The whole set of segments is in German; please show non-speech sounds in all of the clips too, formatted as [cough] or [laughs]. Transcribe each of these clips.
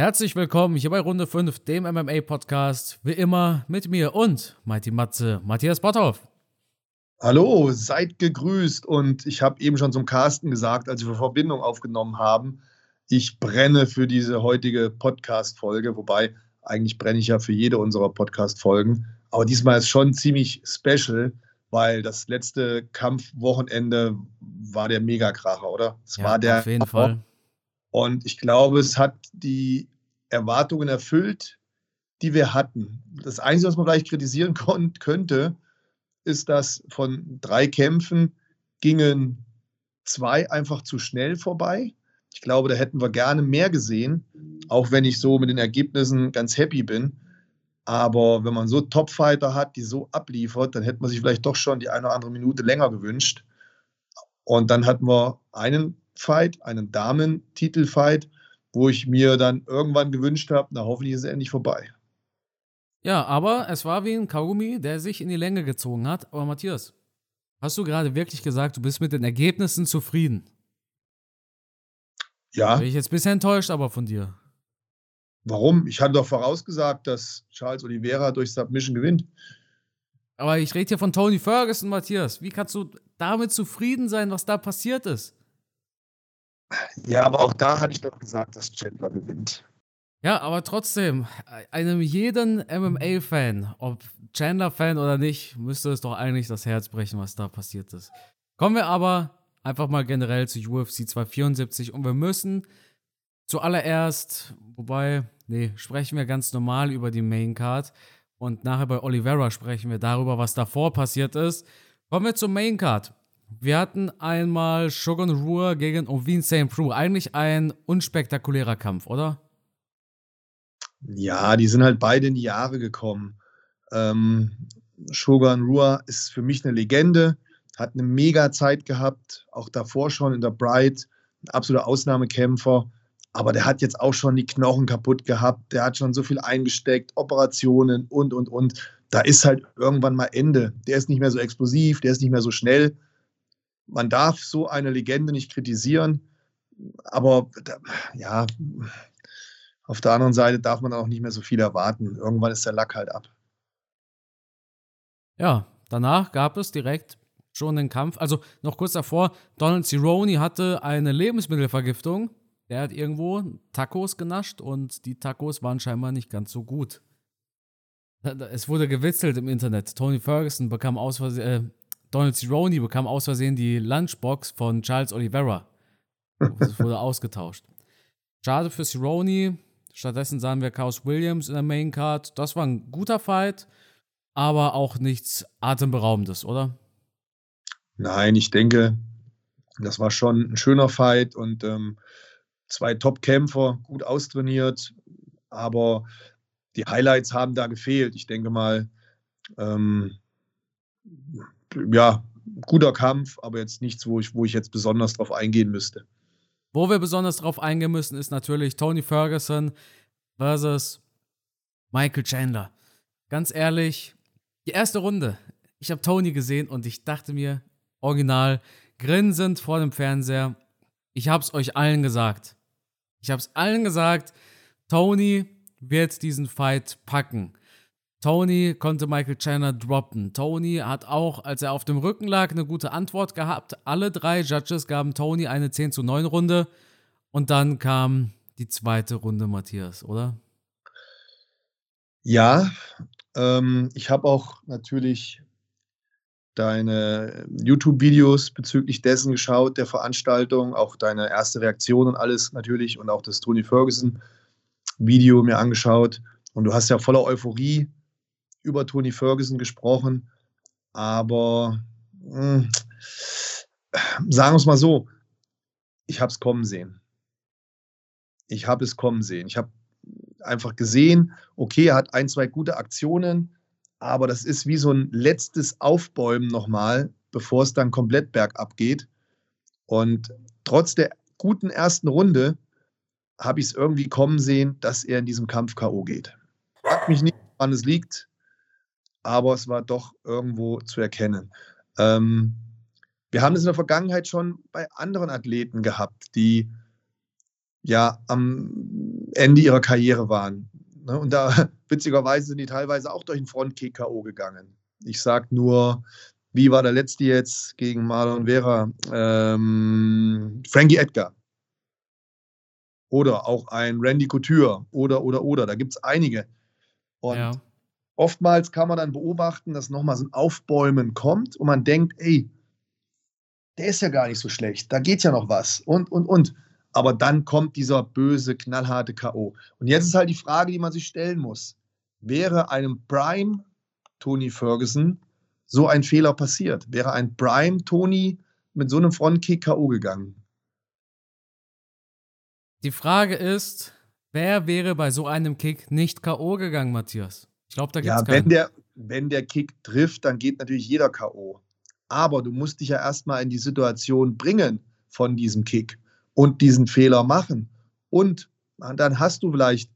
Herzlich willkommen hier bei Runde 5, dem MMA-Podcast. Wie immer mit mir und Mighty Matze, Matthias Botthoff. Hallo, seid gegrüßt. Und ich habe eben schon zum Carsten gesagt, als wir Verbindung aufgenommen haben, ich brenne für diese heutige Podcast-Folge, wobei eigentlich brenne ich ja für jede unserer Podcast-Folgen. Aber diesmal ist schon ziemlich special, weil das letzte Kampfwochenende war der Megakracher, oder? Es ja, war der auf jeden Fall. Und ich glaube, es hat die Erwartungen erfüllt, die wir hatten. Das Einzige, was man vielleicht kritisieren könnte, ist, dass von drei Kämpfen gingen zwei einfach zu schnell vorbei. Ich glaube, da hätten wir gerne mehr gesehen, auch wenn ich so mit den Ergebnissen ganz happy bin. Aber wenn man so Topfighter hat, die so abliefert, dann hätte man sich vielleicht doch schon die eine oder andere Minute länger gewünscht. Und dann hatten wir einen Fight, einen Damen-Titelfight, wo ich mir dann irgendwann gewünscht habe, na hoffentlich ist es endlich vorbei. Ja, aber es war wie ein Kaugummi, der sich in die Länge gezogen hat. Aber Matthias, hast du gerade wirklich gesagt, du bist mit den Ergebnissen zufrieden? Ja. Bin ich jetzt ein bisschen enttäuscht, aber von dir. Warum? Ich hatte doch vorausgesagt, dass Charles Oliveira durch Submission gewinnt. Aber ich rede hier von Tony Ferguson, Matthias. Wie kannst du damit zufrieden sein, was da passiert ist? Ja, aber auch da hatte ich doch gesagt, dass Chandler gewinnt. Ja, aber trotzdem, einem jeden MMA-Fan, ob Chandler-Fan oder nicht, müsste es doch eigentlich das Herz brechen, was da passiert ist. Kommen wir aber einfach mal generell zu UFC 274 und wir müssen zuallererst, wobei, nee, sprechen wir ganz normal über die Main Card und nachher bei Oliveira sprechen wir darüber, was davor passiert ist. Kommen wir zur Main Card. Wir hatten einmal Shogun Rua gegen Ovin St. Prue. Eigentlich ein unspektakulärer Kampf, oder? Ja, die sind halt beide in die Jahre gekommen. Ähm, Shogun Rua ist für mich eine Legende, hat eine mega Zeit gehabt, auch davor schon in der Bright, ein absoluter Ausnahmekämpfer. Aber der hat jetzt auch schon die Knochen kaputt gehabt, der hat schon so viel eingesteckt, Operationen und, und, und. Da ist halt irgendwann mal Ende. Der ist nicht mehr so explosiv, der ist nicht mehr so schnell man darf so eine Legende nicht kritisieren, aber ja, auf der anderen Seite darf man auch nicht mehr so viel erwarten. Irgendwann ist der Lack halt ab. Ja, danach gab es direkt schon den Kampf. Also noch kurz davor, Donald Cerrone hatte eine Lebensmittelvergiftung. Der hat irgendwo Tacos genascht und die Tacos waren scheinbar nicht ganz so gut. Es wurde gewitzelt im Internet. Tony Ferguson bekam aus Versehen, äh, Donald Cerrone bekam aus Versehen die Lunchbox von Charles Oliveira. Das wurde [laughs] ausgetauscht. Schade für Cerrone. Stattdessen sahen wir Chaos Williams in der Main Card. Das war ein guter Fight, aber auch nichts Atemberaubendes, oder? Nein, ich denke, das war schon ein schöner Fight und ähm, zwei Top-Kämpfer, gut austrainiert, aber die Highlights haben da gefehlt. Ich denke mal, ähm, ja, guter Kampf, aber jetzt nichts, wo ich, wo ich jetzt besonders drauf eingehen müsste. Wo wir besonders drauf eingehen müssen, ist natürlich Tony Ferguson versus Michael Chandler. Ganz ehrlich, die erste Runde, ich habe Tony gesehen und ich dachte mir, original, grinsend vor dem Fernseher, ich habe es euch allen gesagt. Ich habe es allen gesagt, Tony wird diesen Fight packen. Tony konnte Michael Chandler droppen. Tony hat auch, als er auf dem Rücken lag, eine gute Antwort gehabt. Alle drei Judges gaben Tony eine 10 zu 9 Runde. Und dann kam die zweite Runde, Matthias, oder? Ja, ähm, ich habe auch natürlich deine YouTube-Videos bezüglich dessen geschaut, der Veranstaltung, auch deine erste Reaktion und alles natürlich und auch das Tony Ferguson-Video mir angeschaut. Und du hast ja voller Euphorie über Tony Ferguson gesprochen, aber mh, hm, sagen wir es mal so, ich habe es kommen sehen. Ich habe es kommen sehen. Ich habe einfach gesehen, okay, er hat ein, zwei gute Aktionen, aber das ist wie so ein letztes Aufbäumen nochmal, bevor es dann komplett bergab geht. Und trotz der guten ersten Runde habe ich es irgendwie kommen sehen, dass er in diesem Kampf K.O. geht. Frag mich nicht, wann es liegt aber es war doch irgendwo zu erkennen. Ähm, wir haben es in der Vergangenheit schon bei anderen Athleten gehabt, die ja, am Ende ihrer Karriere waren. Ne? Und da, [laughs] witzigerweise, sind die teilweise auch durch einen Frontkick K.O. gegangen. Ich sage nur, wie war der letzte jetzt gegen Marlon Vera? Ähm, Frankie Edgar. Oder auch ein Randy Couture. Oder, oder, oder. Da gibt es einige. Und ja. Oftmals kann man dann beobachten, dass nochmal so ein Aufbäumen kommt und man denkt, ey, der ist ja gar nicht so schlecht. Da geht ja noch was. Und, und, und. Aber dann kommt dieser böse, knallharte K.O. Und jetzt ist halt die Frage, die man sich stellen muss. Wäre einem Prime Tony Ferguson so ein Fehler passiert? Wäre ein Prime Tony mit so einem Frontkick K.O. gegangen? Die Frage ist, wer wäre bei so einem Kick nicht K.O. gegangen, Matthias? Ich glaube, da gibt es ja, wenn der, wenn der Kick trifft, dann geht natürlich jeder K.O. Aber du musst dich ja erstmal in die Situation bringen von diesem Kick und diesen Fehler machen. Und dann hast du vielleicht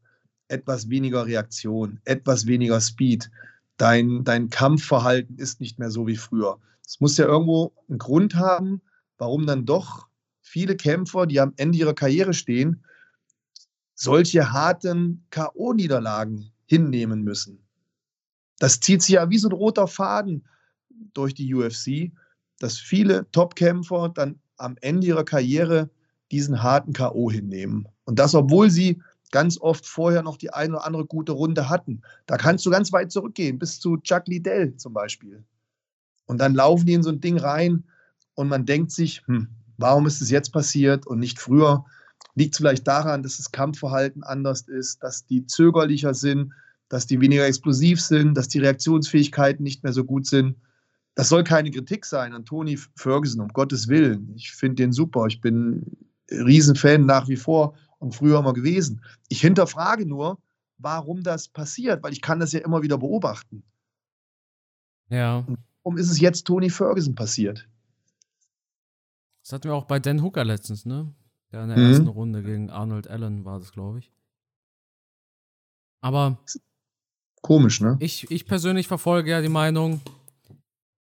etwas weniger Reaktion, etwas weniger Speed. Dein, dein Kampfverhalten ist nicht mehr so wie früher. Es muss ja irgendwo einen Grund haben, warum dann doch viele Kämpfer, die am Ende ihrer Karriere stehen, solche harten K.O.-Niederlagen hinnehmen müssen. Das zieht sich ja wie so ein roter Faden durch die UFC, dass viele Top-Kämpfer dann am Ende ihrer Karriere diesen harten K.O. hinnehmen. Und das, obwohl sie ganz oft vorher noch die eine oder andere gute Runde hatten. Da kannst du ganz weit zurückgehen, bis zu Chuck Liddell zum Beispiel. Und dann laufen die in so ein Ding rein und man denkt sich, hm, warum ist es jetzt passiert und nicht früher? Liegt es vielleicht daran, dass das Kampfverhalten anders ist, dass die zögerlicher sind, dass die weniger explosiv sind, dass die Reaktionsfähigkeiten nicht mehr so gut sind. Das soll keine Kritik sein an Tony Ferguson, um Gottes Willen. Ich finde den super. Ich bin Riesenfan nach wie vor und früher immer gewesen. Ich hinterfrage nur, warum das passiert, weil ich kann das ja immer wieder beobachten. Ja. Und warum ist es jetzt Tony Ferguson passiert? Das hatten wir auch bei Dan Hooker letztens, ne? Der in der mhm. ersten Runde gegen Arnold Allen war das, glaube ich. Aber komisch, ne? Ich, ich persönlich verfolge ja die Meinung,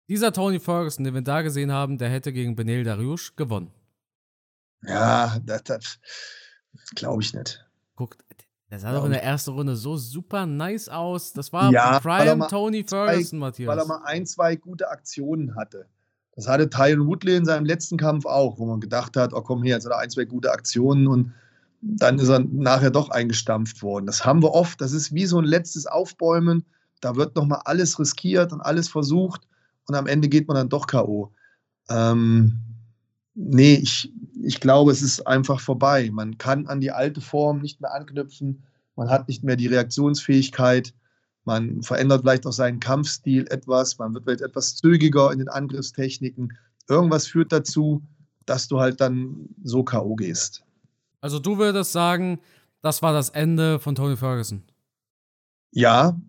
dieser Tony Ferguson, den wir da gesehen haben, der hätte gegen Benel Dariush gewonnen. Ja, das, das glaube ich nicht. Guckt, der sah doch in der ersten Runde so super nice aus. Das war ja, Prime Tony Ferguson, zwei, Matthias. Weil er mal ein, zwei gute Aktionen hatte. Das hatte Tyron Woodley in seinem letzten Kampf auch, wo man gedacht hat, oh komm her, jetzt hat er ein, zwei gute Aktionen und dann ist er nachher doch eingestampft worden. Das haben wir oft. Das ist wie so ein letztes Aufbäumen. Da wird nochmal alles riskiert und alles versucht und am Ende geht man dann doch K.O. Ähm, nee, ich, ich glaube, es ist einfach vorbei. Man kann an die alte Form nicht mehr anknüpfen. Man hat nicht mehr die Reaktionsfähigkeit. Man verändert vielleicht auch seinen Kampfstil etwas. Man wird vielleicht etwas zügiger in den Angriffstechniken. Irgendwas führt dazu, dass du halt dann so K.O. gehst. Also du würdest sagen, das war das Ende von Tony Ferguson. Ja,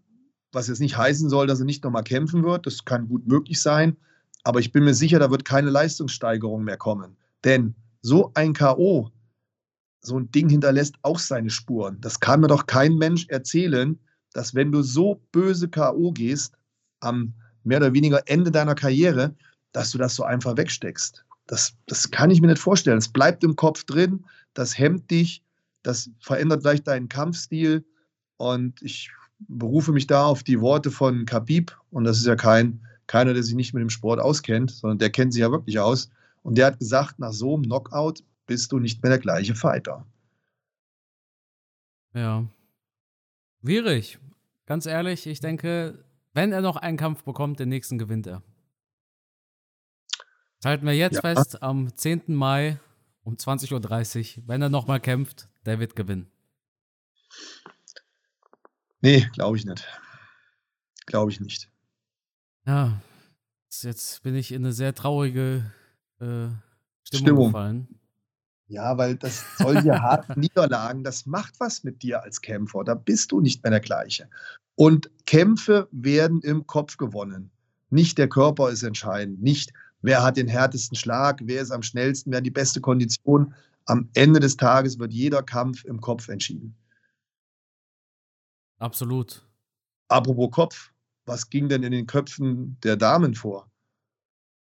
was jetzt nicht heißen soll, dass er nicht nochmal kämpfen wird. Das kann gut möglich sein. Aber ich bin mir sicher, da wird keine Leistungssteigerung mehr kommen. Denn so ein K.O., so ein Ding hinterlässt auch seine Spuren. Das kann mir doch kein Mensch erzählen, dass wenn du so böse K.O. gehst, am mehr oder weniger Ende deiner Karriere, dass du das so einfach wegsteckst. Das, das kann ich mir nicht vorstellen. Es bleibt im Kopf drin, das hemmt dich, das verändert vielleicht deinen Kampfstil. Und ich berufe mich da auf die Worte von Khabib. Und das ist ja kein keiner, der sich nicht mit dem Sport auskennt, sondern der kennt sich ja wirklich aus. Und der hat gesagt, nach so einem Knockout bist du nicht mehr der gleiche Fighter. Ja. Schwierig. Ganz ehrlich, ich denke, wenn er noch einen Kampf bekommt, den nächsten gewinnt er. Das halten wir jetzt ja. fest, am 10. Mai um 20.30 Uhr, wenn er nochmal kämpft, der wird gewinnen. Nee, glaube ich nicht. Glaube ich nicht. Ja, jetzt bin ich in eine sehr traurige äh, Stimmung, Stimmung, gefallen. Ja, weil das solche [laughs] harten Niederlagen, das macht was mit dir als Kämpfer. Da bist du nicht mehr der gleiche. Und Kämpfe werden im Kopf gewonnen. Nicht der Körper ist entscheidend, nicht wer hat den härtesten Schlag, wer ist am schnellsten, wer hat die beste Kondition. Am Ende des Tages wird jeder Kampf im Kopf entschieden. Absolut. Apropos Kopf, was ging denn in den Köpfen der Damen vor?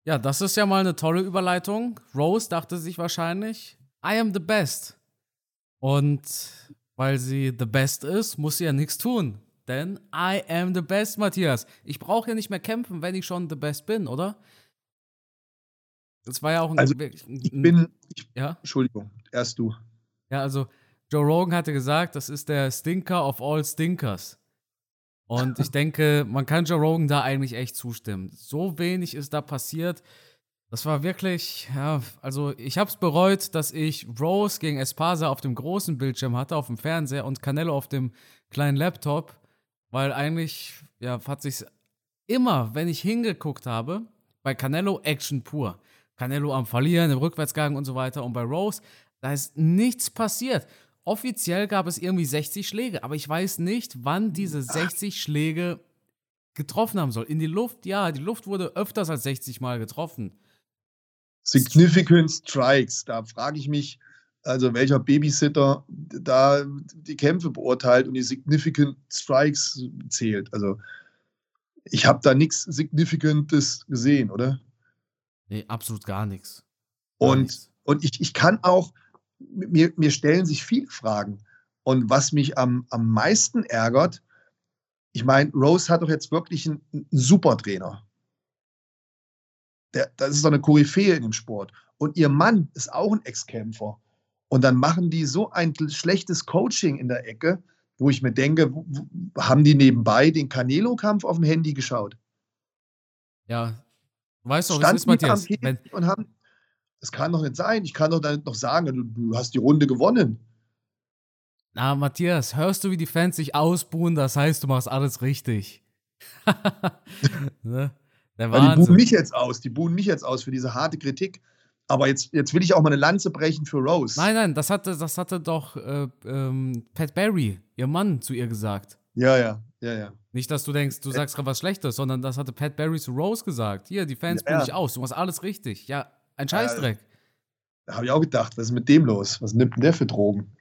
Ja, das ist ja mal eine tolle Überleitung. Rose dachte sich wahrscheinlich, I am the best. Und weil sie the best ist, muss sie ja nichts tun. Denn I am the best, Matthias. Ich brauche ja nicht mehr kämpfen, wenn ich schon the best bin, oder? Das war ja auch ein. Also, ich bin. Ich, ja? Entschuldigung, erst du. Ja, also Joe Rogan hatte gesagt, das ist der Stinker of all Stinkers. Und ich denke, man kann Joe Rogan da eigentlich echt zustimmen. So wenig ist da passiert. Das war wirklich, ja, also ich habe es bereut, dass ich Rose gegen Espasa auf dem großen Bildschirm hatte, auf dem Fernseher und Canelo auf dem kleinen Laptop, weil eigentlich, ja, hat sich immer, wenn ich hingeguckt habe, bei Canelo Action pur. Canelo am Verlieren, im Rückwärtsgang und so weiter. Und bei Rose, da ist nichts passiert. Offiziell gab es irgendwie 60 Schläge, aber ich weiß nicht, wann diese 60 Schläge getroffen haben soll. In die Luft, ja, die Luft wurde öfters als 60 Mal getroffen. Significant Strikes. Da frage ich mich, also welcher Babysitter da die Kämpfe beurteilt und die Significant Strikes zählt. Also ich habe da nichts Significantes gesehen, oder? Nee, absolut gar nichts. Und, und ich, ich kann auch, mir, mir stellen sich viele Fragen. Und was mich am, am meisten ärgert, ich meine, Rose hat doch jetzt wirklich einen, einen super Trainer der, das ist doch eine Koryphäe in dem Sport. Und ihr Mann ist auch ein Ex-Kämpfer. Und dann machen die so ein schlechtes Coaching in der Ecke, wo ich mir denke, haben die nebenbei den Canelo-Kampf auf dem Handy geschaut? Ja, weißt du, was ist, Matthias? Und haben, das kann doch nicht sein. Ich kann doch dann noch sagen, du, du hast die Runde gewonnen. Na, Matthias, hörst du, wie die Fans sich ausbuhen? Das heißt, du machst alles richtig. [laughs] ne? Der Wahnsinn. die buhen mich jetzt aus, die buhen mich jetzt aus für diese harte Kritik. Aber jetzt, jetzt will ich auch mal eine Lanze brechen für Rose. Nein, nein, das hatte, das hatte doch äh, ähm, Pat Barry, ihr Mann, zu ihr gesagt. Ja, ja, ja, ja. Nicht, dass du denkst, du sagst gerade was Schlechtes, sondern das hatte Pat Barry zu Rose gesagt. Hier, die Fans ja, buhen dich aus, du machst alles richtig. Ja, ein Scheißdreck. da habe ich auch gedacht, was ist mit dem los? Was nimmt denn der für Drogen?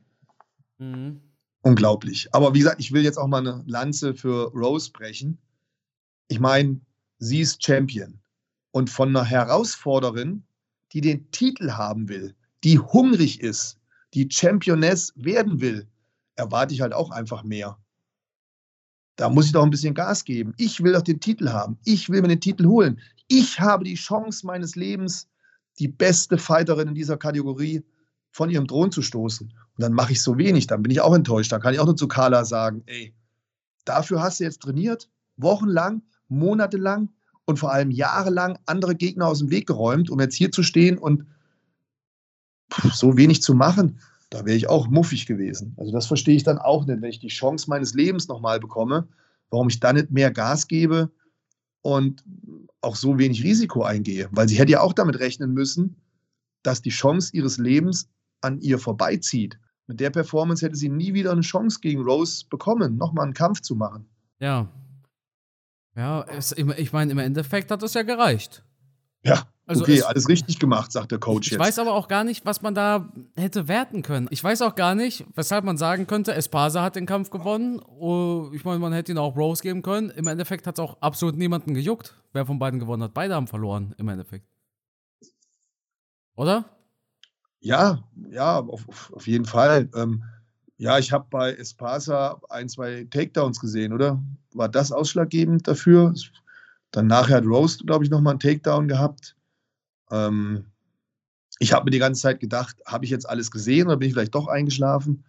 Mhm. Unglaublich. Aber wie gesagt, ich will jetzt auch mal eine Lanze für Rose brechen. Ich meine, sie ist Champion. Und von einer Herausforderin, die den Titel haben will, die hungrig ist, die Championess werden will, erwarte ich halt auch einfach mehr. Da muss ich doch ein bisschen Gas geben. Ich will doch den Titel haben. Ich will mir den Titel holen. Ich habe die Chance meines Lebens, die beste Fighterin in dieser Kategorie von ihrem Thron zu stoßen. Und dann mache ich so wenig, dann bin ich auch enttäuscht. Dann kann ich auch nur zu Carla sagen, ey, dafür hast du jetzt trainiert, wochenlang, monatelang und vor allem jahrelang andere Gegner aus dem Weg geräumt, um jetzt hier zu stehen und so wenig zu machen, da wäre ich auch muffig gewesen. Also das verstehe ich dann auch nicht, wenn ich die Chance meines Lebens nochmal bekomme, warum ich dann nicht mehr Gas gebe und auch so wenig Risiko eingehe. Weil sie hätte ja auch damit rechnen müssen, dass die Chance ihres Lebens an ihr vorbeizieht. Mit der Performance hätte sie nie wieder eine Chance gegen Rose bekommen, nochmal einen Kampf zu machen. Ja, ja, es, ich meine, im Endeffekt hat es ja gereicht. Ja, also okay, es, alles richtig gemacht, sagt der Coach ich jetzt. Ich weiß aber auch gar nicht, was man da hätte werten können. Ich weiß auch gar nicht, weshalb man sagen könnte, Espasa hat den Kampf gewonnen. Oh, ich meine, man hätte ihn auch Rose geben können. Im Endeffekt hat es auch absolut niemanden gejuckt, wer von beiden gewonnen hat. Beide haben verloren, im Endeffekt. Oder? Ja, ja, auf, auf jeden Fall. Ähm, ja, ich habe bei Espasa ein, zwei Takedowns gesehen, oder? War das ausschlaggebend dafür? Dann nachher hat Roast, glaube ich, nochmal einen Takedown gehabt. Ähm, ich habe mir die ganze Zeit gedacht, habe ich jetzt alles gesehen oder bin ich vielleicht doch eingeschlafen?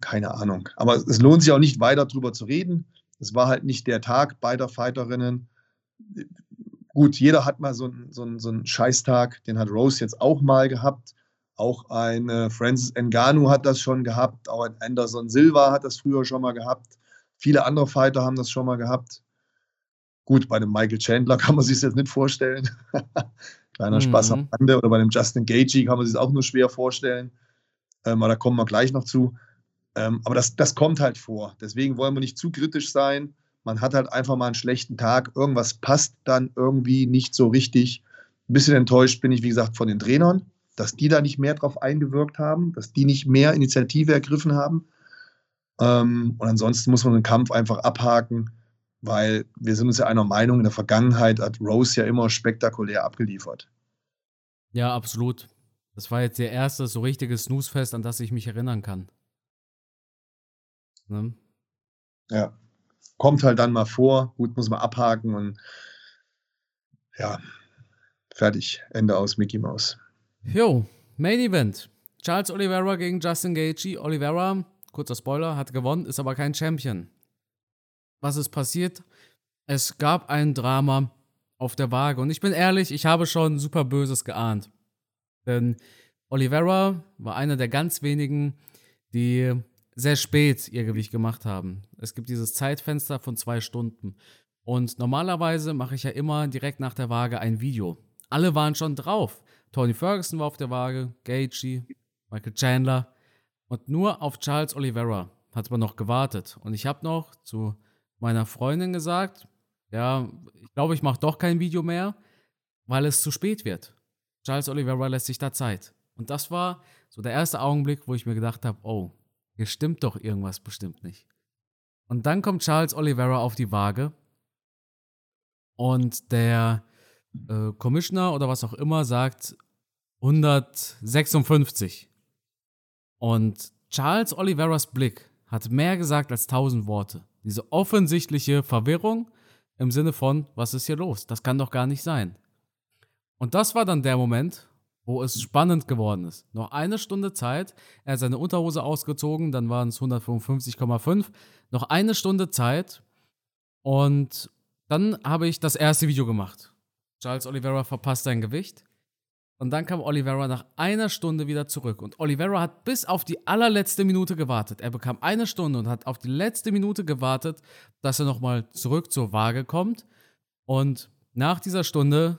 Keine Ahnung. Aber es lohnt sich auch nicht weiter darüber zu reden. Es war halt nicht der Tag beider Fighterinnen. Gut, jeder hat mal so, so, so einen Scheißtag, den hat Rose jetzt auch mal gehabt. Auch ein Francis Ngannou hat das schon gehabt, auch ein Anderson Silva hat das früher schon mal gehabt. Viele andere Fighter haben das schon mal gehabt. Gut, bei dem Michael Chandler [laughs] kann man sich das jetzt nicht vorstellen. Kleiner mhm. Spaß am Rande. Oder bei dem Justin Gagey kann man sich das auch nur schwer vorstellen. Ähm, aber da kommen wir gleich noch zu. Ähm, aber das, das kommt halt vor. Deswegen wollen wir nicht zu kritisch sein. Man hat halt einfach mal einen schlechten Tag. Irgendwas passt dann irgendwie nicht so richtig. Ein bisschen enttäuscht bin ich, wie gesagt, von den Trainern dass die da nicht mehr drauf eingewirkt haben, dass die nicht mehr Initiative ergriffen haben. Ähm, und ansonsten muss man den Kampf einfach abhaken, weil wir sind uns ja einer Meinung, in der Vergangenheit hat Rose ja immer spektakulär abgeliefert. Ja, absolut. Das war jetzt der erste so richtige Snooze-Fest, an das ich mich erinnern kann. Ne? Ja. Kommt halt dann mal vor, gut, muss man abhaken und ja, fertig. Ende aus Mickey Mouse. Jo, Main Event. Charles Oliveira gegen Justin Gaethje. Oliveira, kurzer Spoiler, hat gewonnen, ist aber kein Champion. Was ist passiert? Es gab ein Drama auf der Waage. Und ich bin ehrlich, ich habe schon super Böses geahnt. Denn Oliveira war einer der ganz wenigen, die sehr spät ihr Gewicht gemacht haben. Es gibt dieses Zeitfenster von zwei Stunden. Und normalerweise mache ich ja immer direkt nach der Waage ein Video. Alle waren schon drauf. Tony Ferguson war auf der Waage, Gaethje, Michael Chandler. Und nur auf Charles Oliveira hat man noch gewartet. Und ich habe noch zu meiner Freundin gesagt, ja, ich glaube, ich mache doch kein Video mehr, weil es zu spät wird. Charles Oliveira lässt sich da Zeit. Und das war so der erste Augenblick, wo ich mir gedacht habe, oh, hier stimmt doch irgendwas bestimmt nicht. Und dann kommt Charles Oliveira auf die Waage und der äh, Commissioner oder was auch immer sagt 156. Und Charles Oliveras Blick hat mehr gesagt als tausend Worte. Diese offensichtliche Verwirrung im Sinne von, was ist hier los? Das kann doch gar nicht sein. Und das war dann der Moment, wo es spannend geworden ist. Noch eine Stunde Zeit, er hat seine Unterhose ausgezogen, dann waren es 155,5. Noch eine Stunde Zeit und dann habe ich das erste Video gemacht. Charles Oliveira verpasst sein Gewicht. Und dann kam Oliveira nach einer Stunde wieder zurück. Und Oliveira hat bis auf die allerletzte Minute gewartet. Er bekam eine Stunde und hat auf die letzte Minute gewartet, dass er nochmal zurück zur Waage kommt. Und nach dieser Stunde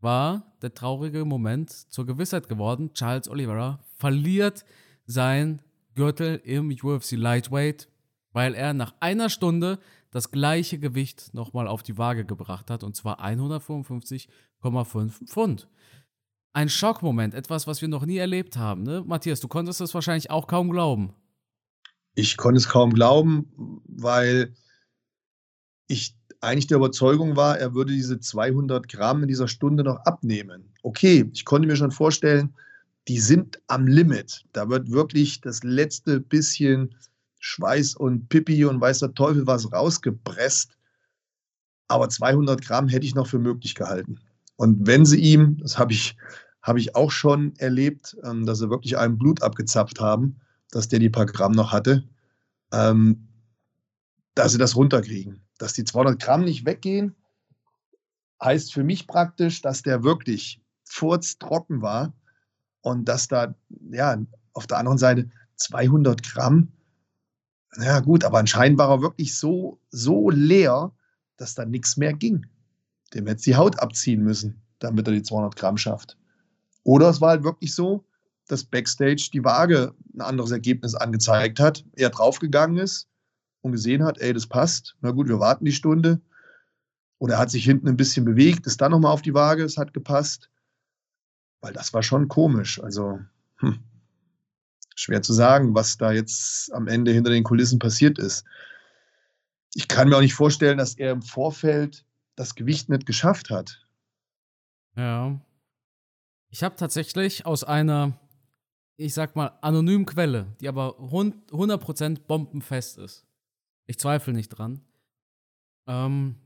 war der traurige Moment zur Gewissheit geworden. Charles Oliveira verliert sein Gürtel im UFC Lightweight, weil er nach einer Stunde das gleiche Gewicht nochmal auf die Waage gebracht hat, und zwar 155,5 Pfund ein Schockmoment, etwas, was wir noch nie erlebt haben. Ne? Matthias, du konntest das wahrscheinlich auch kaum glauben. Ich konnte es kaum glauben, weil ich eigentlich der Überzeugung war, er würde diese 200 Gramm in dieser Stunde noch abnehmen. Okay, ich konnte mir schon vorstellen, die sind am Limit. Da wird wirklich das letzte bisschen Schweiß und Pipi und weiß der Teufel was rausgepresst. Aber 200 Gramm hätte ich noch für möglich gehalten. Und wenn sie ihm, das habe ich habe ich auch schon erlebt, ähm, dass sie wirklich einem Blut abgezapft haben, dass der die paar Gramm noch hatte, ähm, dass sie das runterkriegen. Dass die 200 Gramm nicht weggehen, heißt für mich praktisch, dass der wirklich furztrocken war und dass da, ja, auf der anderen Seite 200 Gramm, ja gut, aber anscheinend war er wirklich so, so leer, dass da nichts mehr ging. Dem hätte die Haut abziehen müssen, damit er die 200 Gramm schafft. Oder es war halt wirklich so, dass Backstage die Waage ein anderes Ergebnis angezeigt hat, er draufgegangen ist und gesehen hat, ey, das passt. Na gut, wir warten die Stunde. Oder er hat sich hinten ein bisschen bewegt, ist dann nochmal auf die Waage, es hat gepasst. Weil das war schon komisch. Also, hm, schwer zu sagen, was da jetzt am Ende hinter den Kulissen passiert ist. Ich kann mir auch nicht vorstellen, dass er im Vorfeld das Gewicht nicht geschafft hat. Ja, ich habe tatsächlich aus einer, ich sag mal, anonymen Quelle, die aber 100% bombenfest ist, ich zweifle nicht dran, ähm,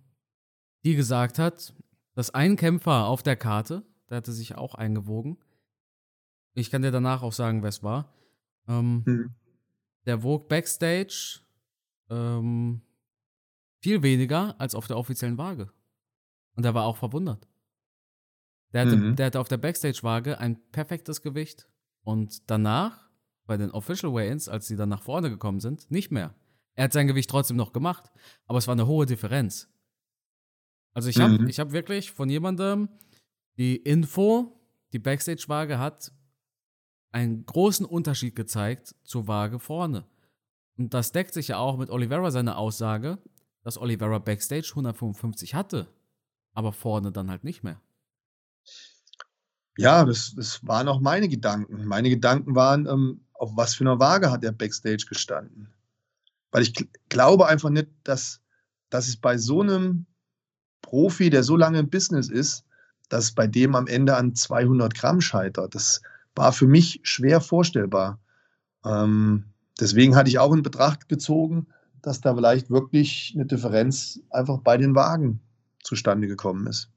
die gesagt hat, dass ein Kämpfer auf der Karte, der hatte sich auch eingewogen, ich kann dir danach auch sagen, wer es war, ähm, mhm. der wog backstage ähm, viel weniger als auf der offiziellen Waage. Und er war auch verwundert. Der hatte, mhm. der hatte auf der Backstage-Waage ein perfektes Gewicht. Und danach, bei den Official Weigh-Ins, als sie dann nach vorne gekommen sind, nicht mehr. Er hat sein Gewicht trotzdem noch gemacht, aber es war eine hohe Differenz. Also ich habe mhm. hab wirklich von jemandem die Info, die Backstage-Waage hat einen großen Unterschied gezeigt zur Waage vorne. Und das deckt sich ja auch mit Oliveira seiner Aussage, dass Oliveira Backstage 155 hatte, aber vorne dann halt nicht mehr. Ja, das, das waren auch meine Gedanken. Meine Gedanken waren, ähm, auf was für einer Waage hat er Backstage gestanden? Weil ich glaube einfach nicht, dass, dass es bei so einem Profi, der so lange im Business ist, dass bei dem am Ende an 200 Gramm scheitert. Das, war für mich schwer vorstellbar. Ähm, deswegen hatte ich auch in Betracht gezogen, dass da vielleicht wirklich eine Differenz einfach bei den Wagen zustande gekommen ist.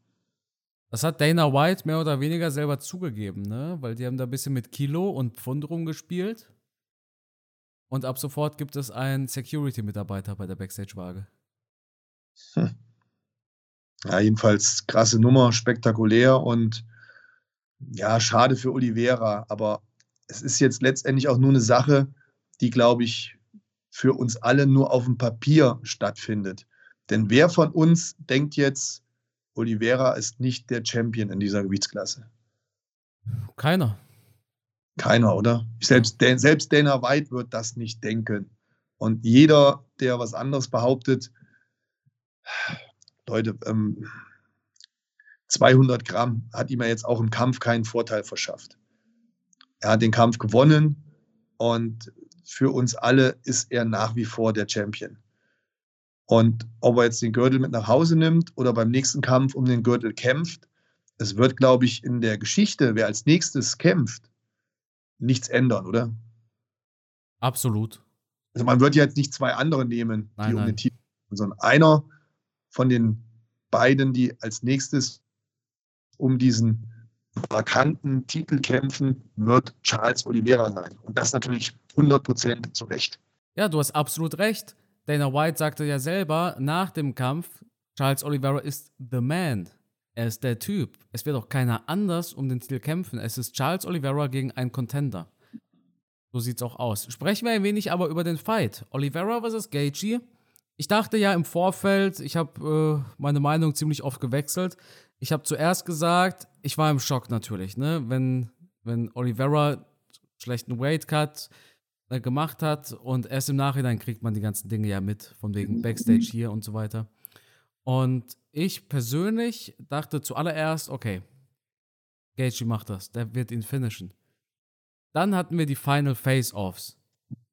Das hat Dana White mehr oder weniger selber zugegeben, ne? Weil die haben da ein bisschen mit Kilo und Pfund rumgespielt. Und ab sofort gibt es einen Security-Mitarbeiter bei der Backstage-Waage. Hm. Ja, jedenfalls krasse Nummer, spektakulär und ja, schade für Oliveira. Aber es ist jetzt letztendlich auch nur eine Sache, die, glaube ich, für uns alle nur auf dem Papier stattfindet. Denn wer von uns denkt jetzt, Oliveira ist nicht der Champion in dieser Gewichtsklasse? Keiner. Keiner, oder? Selbst, selbst Dana White wird das nicht denken. Und jeder, der was anderes behauptet, Leute, ähm, 200 Gramm hat ihm ja jetzt auch im Kampf keinen Vorteil verschafft. Er hat den Kampf gewonnen und für uns alle ist er nach wie vor der Champion. Und ob er jetzt den Gürtel mit nach Hause nimmt oder beim nächsten Kampf um den Gürtel kämpft, es wird, glaube ich, in der Geschichte, wer als nächstes kämpft, nichts ändern, oder? Absolut. Also man wird jetzt nicht zwei andere nehmen, nein, die um nein. den Titel, sondern einer von den beiden, die als nächstes um diesen markanten Titel kämpfen, wird Charles Oliveira sein. Und das natürlich 100% zu Recht. Ja, du hast absolut recht. Dana White sagte ja selber nach dem Kampf, Charles Oliveira ist the man. Er ist der Typ. Es wird auch keiner anders um den Titel kämpfen. Es ist Charles Oliveira gegen einen Contender. So sieht's auch aus. Sprechen wir ein wenig aber über den Fight. Oliveira vs. Gaethje. Ich dachte ja im Vorfeld, ich habe äh, meine Meinung ziemlich oft gewechselt. Ich habe zuerst gesagt, ich war im Schock natürlich, ne? Wenn, wenn Oliveira schlechten Weight Cut äh, gemacht hat und erst im Nachhinein kriegt man die ganzen Dinge ja mit, von wegen Backstage hier und so weiter. Und ich persönlich dachte zuallererst, okay, Gaethje macht das, der wird ihn finishen. Dann hatten wir die Final Face-Offs.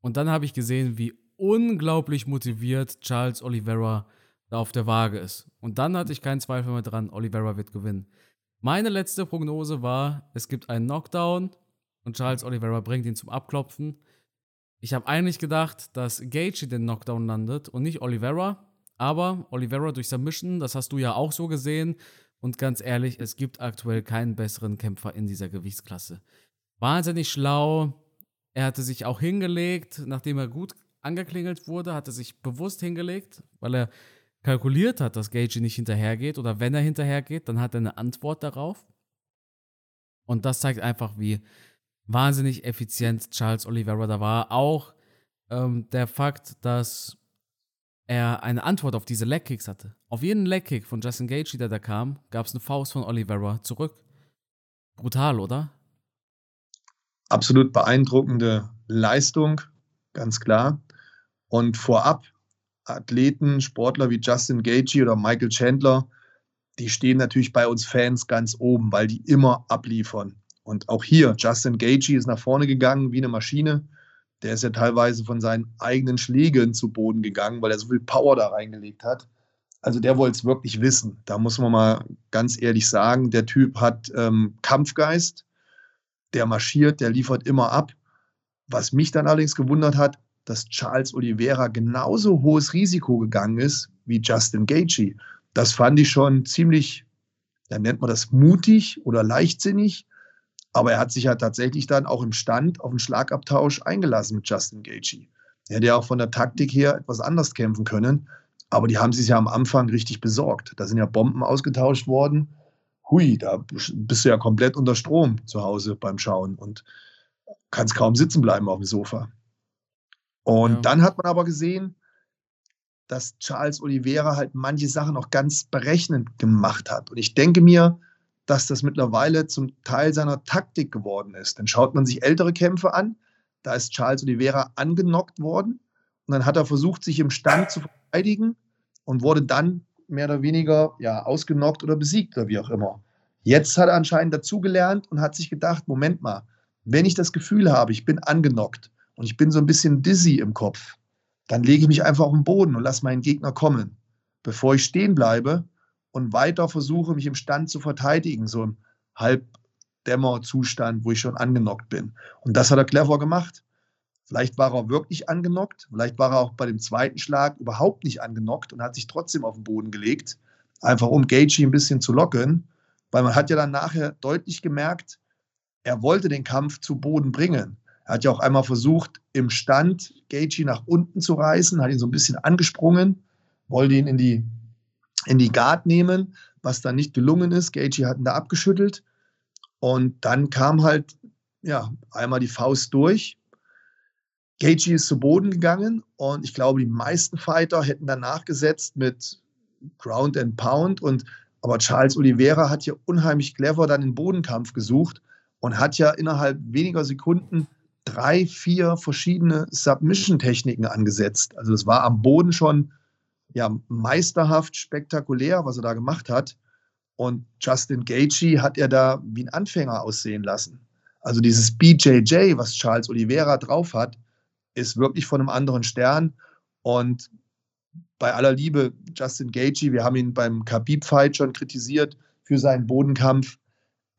Und dann habe ich gesehen, wie unglaublich motiviert Charles Oliveira da auf der Waage ist. Und dann hatte ich keinen Zweifel mehr dran, Oliveira wird gewinnen. Meine letzte Prognose war, es gibt einen Knockdown und Charles Oliveira bringt ihn zum Abklopfen. Ich habe eigentlich gedacht, dass Gaethje den Knockdown landet und nicht Oliveira. Aber Oliveira durch Submission, das hast du ja auch so gesehen. Und ganz ehrlich, es gibt aktuell keinen besseren Kämpfer in dieser Gewichtsklasse. Wahnsinnig schlau. Er hatte sich auch hingelegt, nachdem er gut angeklingelt wurde, hat er sich bewusst hingelegt, weil er kalkuliert hat, dass Gage nicht hinterhergeht oder wenn er hinterhergeht, dann hat er eine Antwort darauf. Und das zeigt einfach, wie wahnsinnig effizient Charles Oliveira da war. Auch ähm, der Fakt, dass er eine Antwort auf diese Legkicks hatte. Auf jeden Legkick von Justin Gage, der da kam, gab es eine Faust von Oliveira zurück. Brutal, oder? Absolut beeindruckende Leistung, ganz klar. Und vorab, Athleten, Sportler wie Justin Gaethje oder Michael Chandler, die stehen natürlich bei uns Fans ganz oben, weil die immer abliefern. Und auch hier, Justin Gaethje ist nach vorne gegangen wie eine Maschine. Der ist ja teilweise von seinen eigenen Schlägen zu Boden gegangen, weil er so viel Power da reingelegt hat. Also der wollte es wirklich wissen. Da muss man mal ganz ehrlich sagen, der Typ hat ähm, Kampfgeist, der marschiert, der liefert immer ab. Was mich dann allerdings gewundert hat, dass Charles Oliveira genauso hohes Risiko gegangen ist wie Justin Gaethje. Das fand ich schon ziemlich, dann nennt man das mutig oder leichtsinnig. Aber er hat sich ja tatsächlich dann auch im Stand auf einen Schlagabtausch eingelassen mit Justin Gaethje. Er hätte ja auch von der Taktik her etwas anders kämpfen können. Aber die haben sich ja am Anfang richtig besorgt. Da sind ja Bomben ausgetauscht worden. Hui, da bist du ja komplett unter Strom zu Hause beim Schauen und kannst kaum sitzen bleiben auf dem Sofa. Und ja. dann hat man aber gesehen, dass Charles Oliveira halt manche Sachen auch ganz berechnend gemacht hat. Und ich denke mir, dass das mittlerweile zum Teil seiner Taktik geworden ist. Dann schaut man sich ältere Kämpfe an. Da ist Charles Oliveira angenockt worden. Und dann hat er versucht, sich im Stand zu verteidigen und wurde dann mehr oder weniger ja, ausgenockt oder besiegt oder wie auch immer. Jetzt hat er anscheinend dazugelernt und hat sich gedacht, Moment mal, wenn ich das Gefühl habe, ich bin angenockt und ich bin so ein bisschen dizzy im Kopf, dann lege ich mich einfach auf den Boden und lasse meinen Gegner kommen, bevor ich stehen bleibe und weiter versuche, mich im Stand zu verteidigen, so im halb Dämmerzustand, wo ich schon angenockt bin. Und das hat er clever gemacht. Vielleicht war er wirklich angenockt, vielleicht war er auch bei dem zweiten Schlag überhaupt nicht angenockt und hat sich trotzdem auf den Boden gelegt, einfach um Gaethje ein bisschen zu locken, weil man hat ja dann nachher deutlich gemerkt, er wollte den Kampf zu Boden bringen. Er hat ja auch einmal versucht, im Stand Gaethje nach unten zu reißen, hat ihn so ein bisschen angesprungen, wollte ihn in die, in die Guard nehmen, was dann nicht gelungen ist. Gaethje hat ihn da abgeschüttelt und dann kam halt ja einmal die Faust durch. Gaethje ist zu Boden gegangen und ich glaube, die meisten Fighter hätten danach gesetzt mit Ground and Pound und aber Charles Oliveira hat hier unheimlich clever dann den Bodenkampf gesucht und hat ja innerhalb weniger Sekunden drei, vier verschiedene Submission-Techniken angesetzt. Also es war am Boden schon ja, meisterhaft spektakulär, was er da gemacht hat. Und Justin Gaethje hat er da wie ein Anfänger aussehen lassen. Also dieses BJJ, was Charles Oliveira drauf hat, ist wirklich von einem anderen Stern. Und bei aller Liebe, Justin Gaethje, wir haben ihn beim Khabib-Fight schon kritisiert für seinen Bodenkampf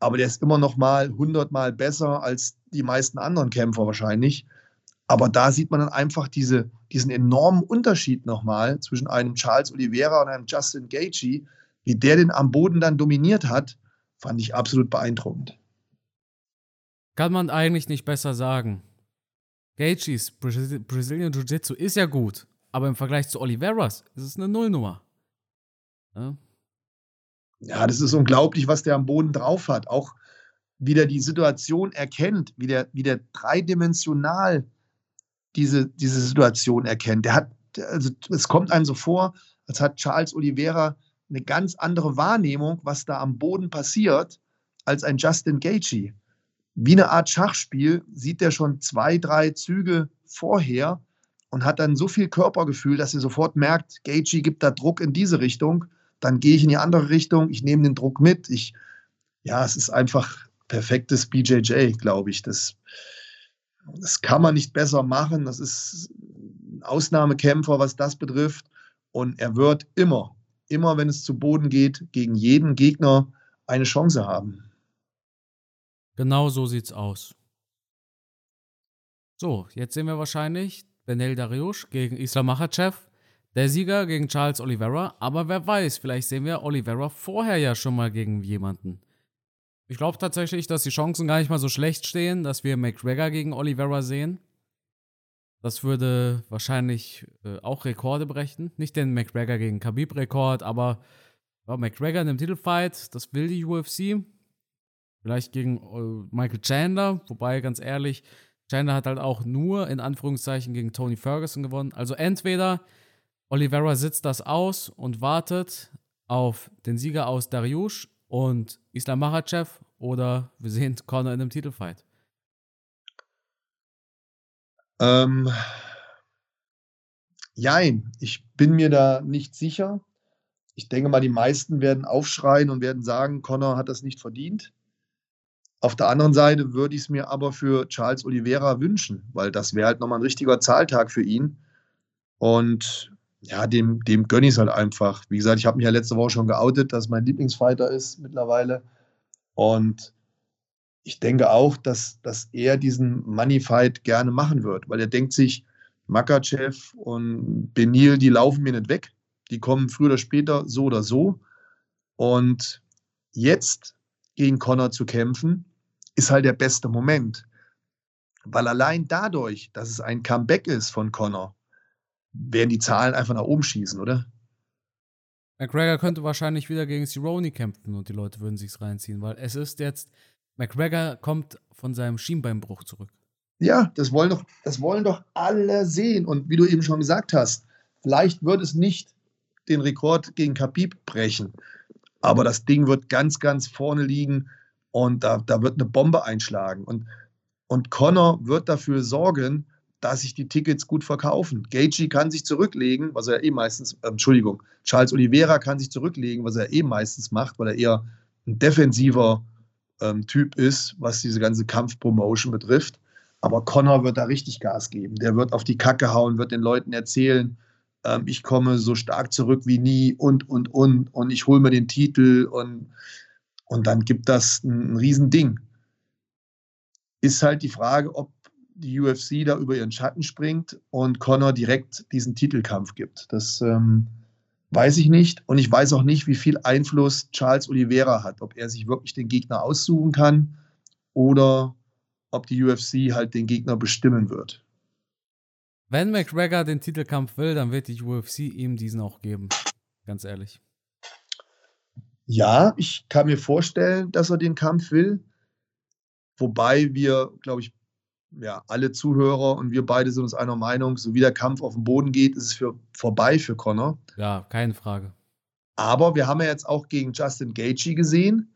aber der ist immer noch mal hundertmal besser als die meisten anderen Kämpfer wahrscheinlich. Aber da sieht man dann einfach diese, diesen enormen Unterschied nochmal zwischen einem Charles Oliveira und einem Justin Gaethje, wie der den am Boden dann dominiert hat, fand ich absolut beeindruckend. Kann man eigentlich nicht besser sagen. Gaethjes Brazilian Jiu-Jitsu ist ja gut, aber im Vergleich zu Oliveras ist es eine Nullnummer. Ja? Ja, das ist unglaublich, was der am Boden drauf hat. Auch wie der die Situation erkennt, wie der, wie der dreidimensional diese, diese Situation erkennt. Der hat, also es kommt einem so vor, als hat Charles Oliveira eine ganz andere Wahrnehmung, was da am Boden passiert, als ein Justin Gaethje. Wie eine Art Schachspiel sieht er schon zwei, drei Züge vorher und hat dann so viel Körpergefühl, dass er sofort merkt, Gaethje gibt da Druck in diese Richtung dann gehe ich in die andere Richtung, ich nehme den Druck mit. Ich, ja, es ist einfach perfektes BJJ, glaube ich. Das, das kann man nicht besser machen. Das ist ein Ausnahmekämpfer, was das betrifft. Und er wird immer, immer, wenn es zu Boden geht, gegen jeden Gegner eine Chance haben. Genau so sieht's aus. So, jetzt sehen wir wahrscheinlich Benel Dariush gegen Islam Makhachev. Der Sieger gegen Charles Oliveira, aber wer weiß, vielleicht sehen wir Oliveira vorher ja schon mal gegen jemanden. Ich glaube tatsächlich, dass die Chancen gar nicht mal so schlecht stehen, dass wir McGregor gegen Oliveira sehen. Das würde wahrscheinlich äh, auch Rekorde brechen. Nicht den McGregor gegen Khabib-Rekord, aber ja, McGregor in einem Titelfight, das will die UFC. Vielleicht gegen äh, Michael Chandler, wobei ganz ehrlich, Chandler hat halt auch nur in Anführungszeichen gegen Tony Ferguson gewonnen. Also entweder Oliveira sitzt das aus und wartet auf den Sieger aus Dariush und Islam Makhachev oder wir sehen Conor in einem Titelfight. Ähm, jein, ich bin mir da nicht sicher. Ich denke mal, die meisten werden aufschreien und werden sagen, Conor hat das nicht verdient. Auf der anderen Seite würde ich es mir aber für Charles Oliveira wünschen, weil das wäre halt nochmal ein richtiger Zahltag für ihn. Und ja, dem, dem gönne ich es halt einfach. Wie gesagt, ich habe mich ja letzte Woche schon geoutet, dass mein Lieblingsfighter ist mittlerweile. Und ich denke auch, dass, dass er diesen Money-Fight gerne machen wird, weil er denkt sich, Makachev und Benil, die laufen mir nicht weg. Die kommen früher oder später so oder so. Und jetzt gegen Connor zu kämpfen, ist halt der beste Moment. Weil allein dadurch, dass es ein Comeback ist von Connor, werden die Zahlen einfach nach oben schießen, oder? McGregor könnte wahrscheinlich wieder gegen Cerrone kämpfen und die Leute würden sich's reinziehen, weil es ist jetzt, McGregor kommt von seinem Schienbeinbruch zurück. Ja, das wollen doch, das wollen doch alle sehen. Und wie du eben schon gesagt hast, vielleicht wird es nicht den Rekord gegen Khabib brechen, aber das Ding wird ganz, ganz vorne liegen und da, da wird eine Bombe einschlagen. Und, und Connor wird dafür sorgen, dass sich die Tickets gut verkaufen. Gaethje kann sich zurücklegen, was er eh meistens, äh, Entschuldigung, Charles Oliveira kann sich zurücklegen, was er eh meistens macht, weil er eher ein defensiver ähm, Typ ist, was diese ganze Kampfpromotion betrifft. Aber Connor wird da richtig Gas geben. Der wird auf die Kacke hauen, wird den Leuten erzählen, ähm, ich komme so stark zurück wie nie und, und, und. Und ich hole mir den Titel und, und dann gibt das ein, ein Riesending. ist halt die Frage, ob die UFC da über ihren Schatten springt und Conor direkt diesen Titelkampf gibt. Das ähm, weiß ich nicht. Und ich weiß auch nicht, wie viel Einfluss Charles Oliveira hat. Ob er sich wirklich den Gegner aussuchen kann oder ob die UFC halt den Gegner bestimmen wird. Wenn McGregor den Titelkampf will, dann wird die UFC ihm diesen auch geben. Ganz ehrlich. Ja, ich kann mir vorstellen, dass er den Kampf will. Wobei wir, glaube ich, ja, alle Zuhörer und wir beide sind uns einer Meinung, so wie der Kampf auf den Boden geht, ist es für, vorbei für Connor. Ja, keine Frage. Aber wir haben ja jetzt auch gegen Justin Gaethje gesehen,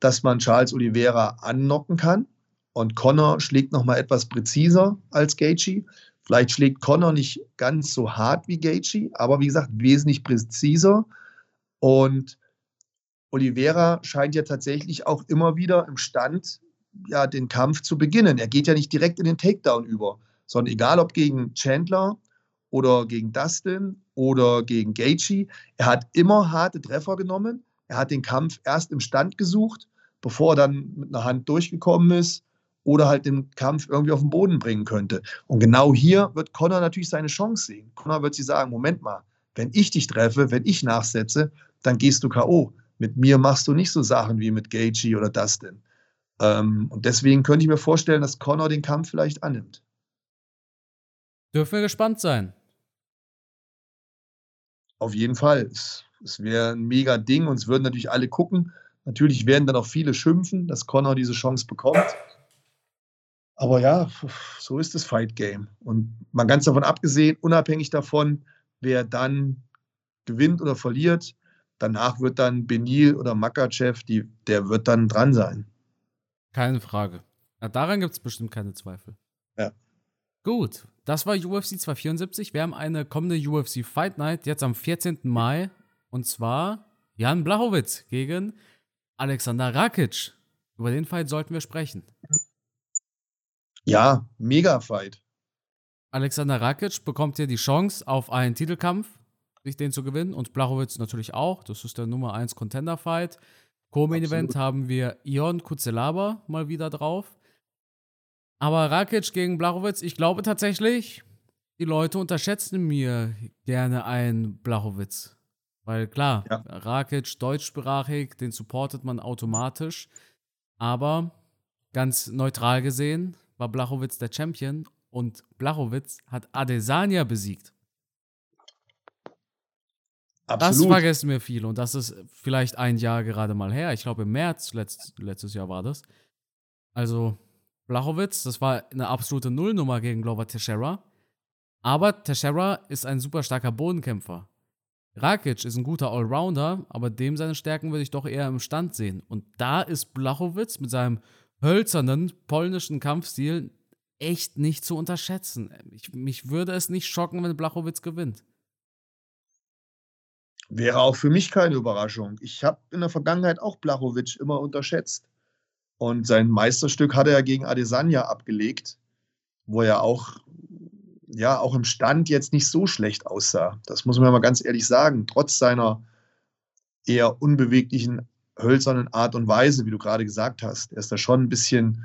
dass man Charles Oliveira annocken kann. Und Connor schlägt nochmal etwas präziser als Gaethje. Vielleicht schlägt Connor nicht ganz so hart wie Gaethje, aber wie gesagt, wesentlich präziser. Und Oliveira scheint ja tatsächlich auch immer wieder im Stand, ja, den Kampf zu beginnen. Er geht ja nicht direkt in den Takedown über, sondern egal ob gegen Chandler oder gegen Dustin oder gegen Gaethje, er hat immer harte Treffer genommen. Er hat den Kampf erst im Stand gesucht, bevor er dann mit einer Hand durchgekommen ist oder halt den Kampf irgendwie auf den Boden bringen könnte. Und genau hier wird Conor natürlich seine Chance sehen. Conor wird sie sagen, Moment mal, wenn ich dich treffe, wenn ich nachsetze, dann gehst du K.O. Mit mir machst du nicht so Sachen wie mit Gaethje oder Dustin. Ähm, und deswegen könnte ich mir vorstellen, dass Connor den Kampf vielleicht annimmt. Dürfen wir gespannt sein. Auf jeden Fall. Es, es wäre ein mega Ding und es würden natürlich alle gucken. Natürlich werden dann auch viele schimpfen, dass Connor diese Chance bekommt. Aber ja, so ist das Fight Game. Und mal ganz davon abgesehen, unabhängig davon, wer dann gewinnt oder verliert, danach wird dann Benil oder Makachev, die, der wird dann dran sein. Keine Frage. Ja, daran gibt es bestimmt keine Zweifel. Ja. Gut, das war UFC 274. Wir haben eine kommende UFC Fight Night jetzt am 14. Mai. Und zwar Jan Blachowitz gegen Alexander Rakic. Über den Fight sollten wir sprechen. Ja, mega Fight. Alexander Rakic bekommt hier die Chance auf einen Titelkampf, sich den zu gewinnen. Und Blachowitz natürlich auch. Das ist der Nummer 1 Contender Fight. Co-Main Event haben wir Ion Kuzelaba mal wieder drauf. Aber Rakic gegen Blachowitz, ich glaube tatsächlich, die Leute unterschätzen mir gerne einen Blachowitz. Weil klar, ja. Rakic deutschsprachig, den supportet man automatisch. Aber ganz neutral gesehen war Blachowitz der Champion und Blachowitz hat Adesanya besiegt. Absolut. Das vergessen wir viele und das ist vielleicht ein Jahr gerade mal her. Ich glaube, im März letzt, letztes Jahr war das. Also, Blachowitz, das war eine absolute Nullnummer gegen Glover Teixeira. Aber Teixeira ist ein super starker Bodenkämpfer. Rakic ist ein guter Allrounder, aber dem seine Stärken würde ich doch eher im Stand sehen. Und da ist Blachowitz mit seinem hölzernen polnischen Kampfstil echt nicht zu unterschätzen. Ich, mich würde es nicht schocken, wenn Blachowitz gewinnt. Wäre auch für mich keine Überraschung. Ich habe in der Vergangenheit auch Blachowitsch immer unterschätzt. Und sein Meisterstück hat er ja gegen Adesanya abgelegt, wo er auch, ja, auch im Stand jetzt nicht so schlecht aussah. Das muss man mal ganz ehrlich sagen. Trotz seiner eher unbeweglichen, hölzernen Art und Weise, wie du gerade gesagt hast. Er ist da schon ein bisschen,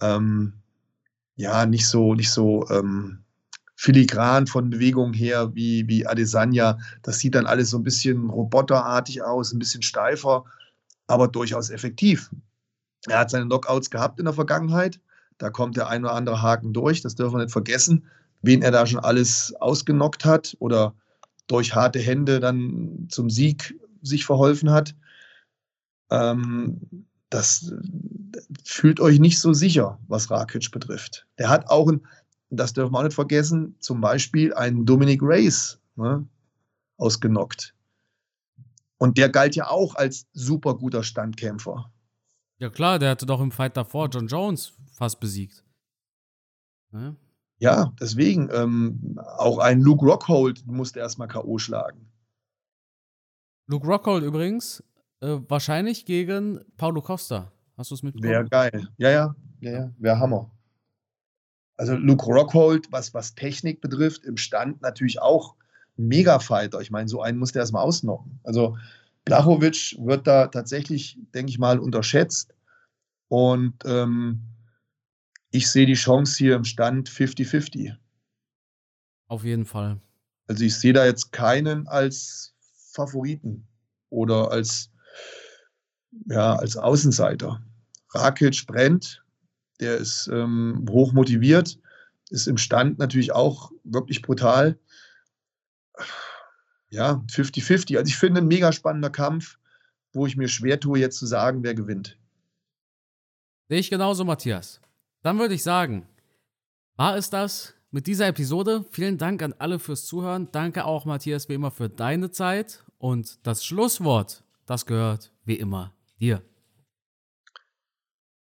ähm, ja, nicht so, nicht so, ähm, filigran von Bewegung her wie, wie Adesanya. Das sieht dann alles so ein bisschen roboterartig aus, ein bisschen steifer, aber durchaus effektiv. Er hat seine Knockouts gehabt in der Vergangenheit. Da kommt der ein oder andere Haken durch, das dürfen wir nicht vergessen. Wen er da schon alles ausgenockt hat oder durch harte Hände dann zum Sieg sich verholfen hat. Ähm, das fühlt euch nicht so sicher, was Rakic betrifft. Der hat auch ein, das dürfen wir auch nicht vergessen, zum Beispiel einen Dominic Reyes ne, ausgenockt. Und der galt ja auch als super guter Standkämpfer. Ja klar, der hatte doch im Fight davor John Jones fast besiegt. Ne? Ja, deswegen, ähm, auch ein Luke Rockhold musste erstmal K.O. schlagen. Luke Rockhold übrigens, äh, wahrscheinlich gegen Paulo Costa. Hast du es mitbekommen? Wäre geil. Ja, ja, ja, ja. Wäre Hammer. Also Luke Rockhold, was, was Technik betrifft, im Stand natürlich auch Mega-Fighter. Ich meine, so einen muss der erstmal ausnocken. Also Blachowitsch wird da tatsächlich, denke ich mal, unterschätzt. Und ähm, ich sehe die Chance hier im Stand 50-50. Auf jeden Fall. Also ich sehe da jetzt keinen als Favoriten oder als, ja, als Außenseiter. Rakic brennt, der ist ähm, hoch motiviert, ist im Stand natürlich auch wirklich brutal. Ja, 50-50. Also ich finde ein mega spannender Kampf, wo ich mir schwer tue, jetzt zu sagen, wer gewinnt. Sehe ich genauso, Matthias. Dann würde ich sagen, war es das mit dieser Episode. Vielen Dank an alle fürs Zuhören. Danke auch, Matthias, wie immer für deine Zeit. Und das Schlusswort, das gehört wie immer dir.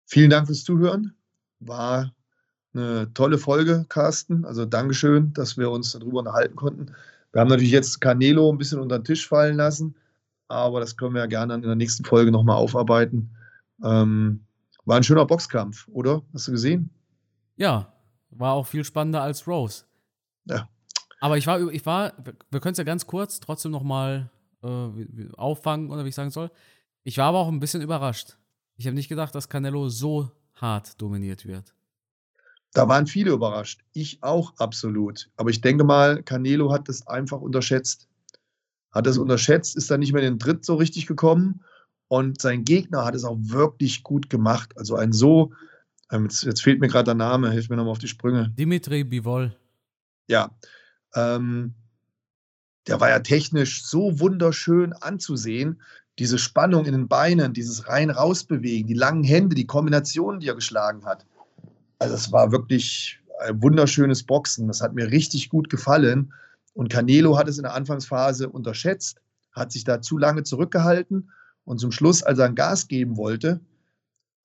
Vielen Dank fürs Zuhören. War eine tolle Folge, Carsten. Also Dankeschön, dass wir uns darüber unterhalten konnten. Wir haben natürlich jetzt Canelo ein bisschen unter den Tisch fallen lassen, aber das können wir ja gerne in der nächsten Folge nochmal aufarbeiten. Ähm, war ein schöner Boxkampf, oder? Hast du gesehen? Ja, war auch viel spannender als Rose. Ja. Aber ich war, ich war, wir können es ja ganz kurz trotzdem nochmal äh, auffangen, oder wie ich sagen soll. Ich war aber auch ein bisschen überrascht. Ich habe nicht gedacht, dass Canelo so hart dominiert wird. Da waren viele überrascht. Ich auch absolut. Aber ich denke mal, Canelo hat das einfach unterschätzt. Hat es unterschätzt, ist dann nicht mehr in den Tritt so richtig gekommen. Und sein Gegner hat es auch wirklich gut gemacht. Also ein so, ähm, jetzt, jetzt fehlt mir gerade der Name, hilf mir nochmal auf die Sprünge. Dimitri Bivol. Ja. Ähm, der war ja technisch so wunderschön anzusehen diese Spannung in den Beinen, dieses rein-raus-bewegen, die langen Hände, die Kombinationen, die er geschlagen hat. Also es war wirklich ein wunderschönes Boxen. Das hat mir richtig gut gefallen. Und Canelo hat es in der Anfangsphase unterschätzt, hat sich da zu lange zurückgehalten und zum Schluss, als er ein Gas geben wollte,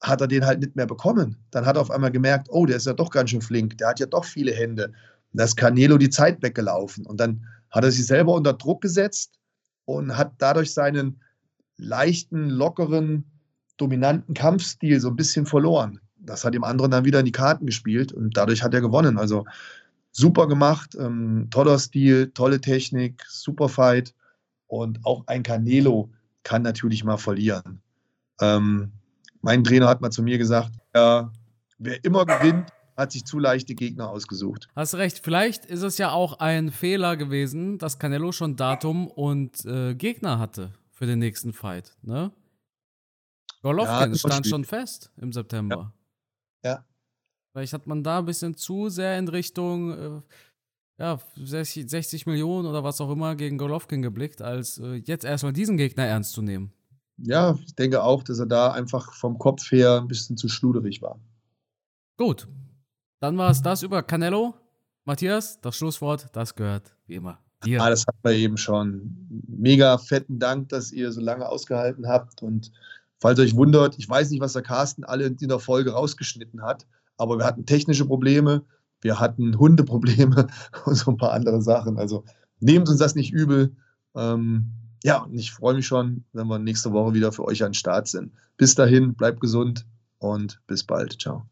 hat er den halt nicht mehr bekommen. Dann hat er auf einmal gemerkt, oh, der ist ja doch ganz schön flink, der hat ja doch viele Hände. Da ist Canelo die Zeit weggelaufen. Und dann hat er sich selber unter Druck gesetzt und hat dadurch seinen leichten, lockeren, dominanten Kampfstil so ein bisschen verloren. Das hat dem anderen dann wieder in die Karten gespielt und dadurch hat er gewonnen. Also super gemacht, ähm, toller Stil, tolle Technik, super Fight und auch ein Canelo kann natürlich mal verlieren. Ähm, mein Trainer hat mal zu mir gesagt, äh, wer immer gewinnt, hat sich zu leichte Gegner ausgesucht. Hast recht. Vielleicht ist es ja auch ein Fehler gewesen, dass Canelo schon Datum und äh, Gegner hatte für den nächsten Fight, ne? Golovkin ja, stand schon fest im September. Ja. ja. Vielleicht hat man da ein bisschen zu sehr in Richtung äh, ja, 60, 60, Millionen oder was auch immer gegen Golovkin geblickt, als äh, jetzt erstmal diesen Gegner ernst zu nehmen. Ja, ich denke auch, dass er da einfach vom Kopf her ein bisschen zu schluderig war. Gut. Dann war es das über Canelo. Matthias, das Schlusswort, das gehört wie immer dir. Ah, das hat man eben schon. Mega fetten Dank, dass ihr so lange ausgehalten habt. Und falls euch wundert, ich weiß nicht, was der Carsten alle in der Folge rausgeschnitten hat, aber wir hatten technische Probleme, wir hatten Hundeprobleme [laughs] und so ein paar andere Sachen. Also nehmt uns das nicht übel. Ähm, ja, und ich freue mich schon, wenn wir nächste Woche wieder für euch an den Start sind. Bis dahin, bleibt gesund und bis bald. Ciao.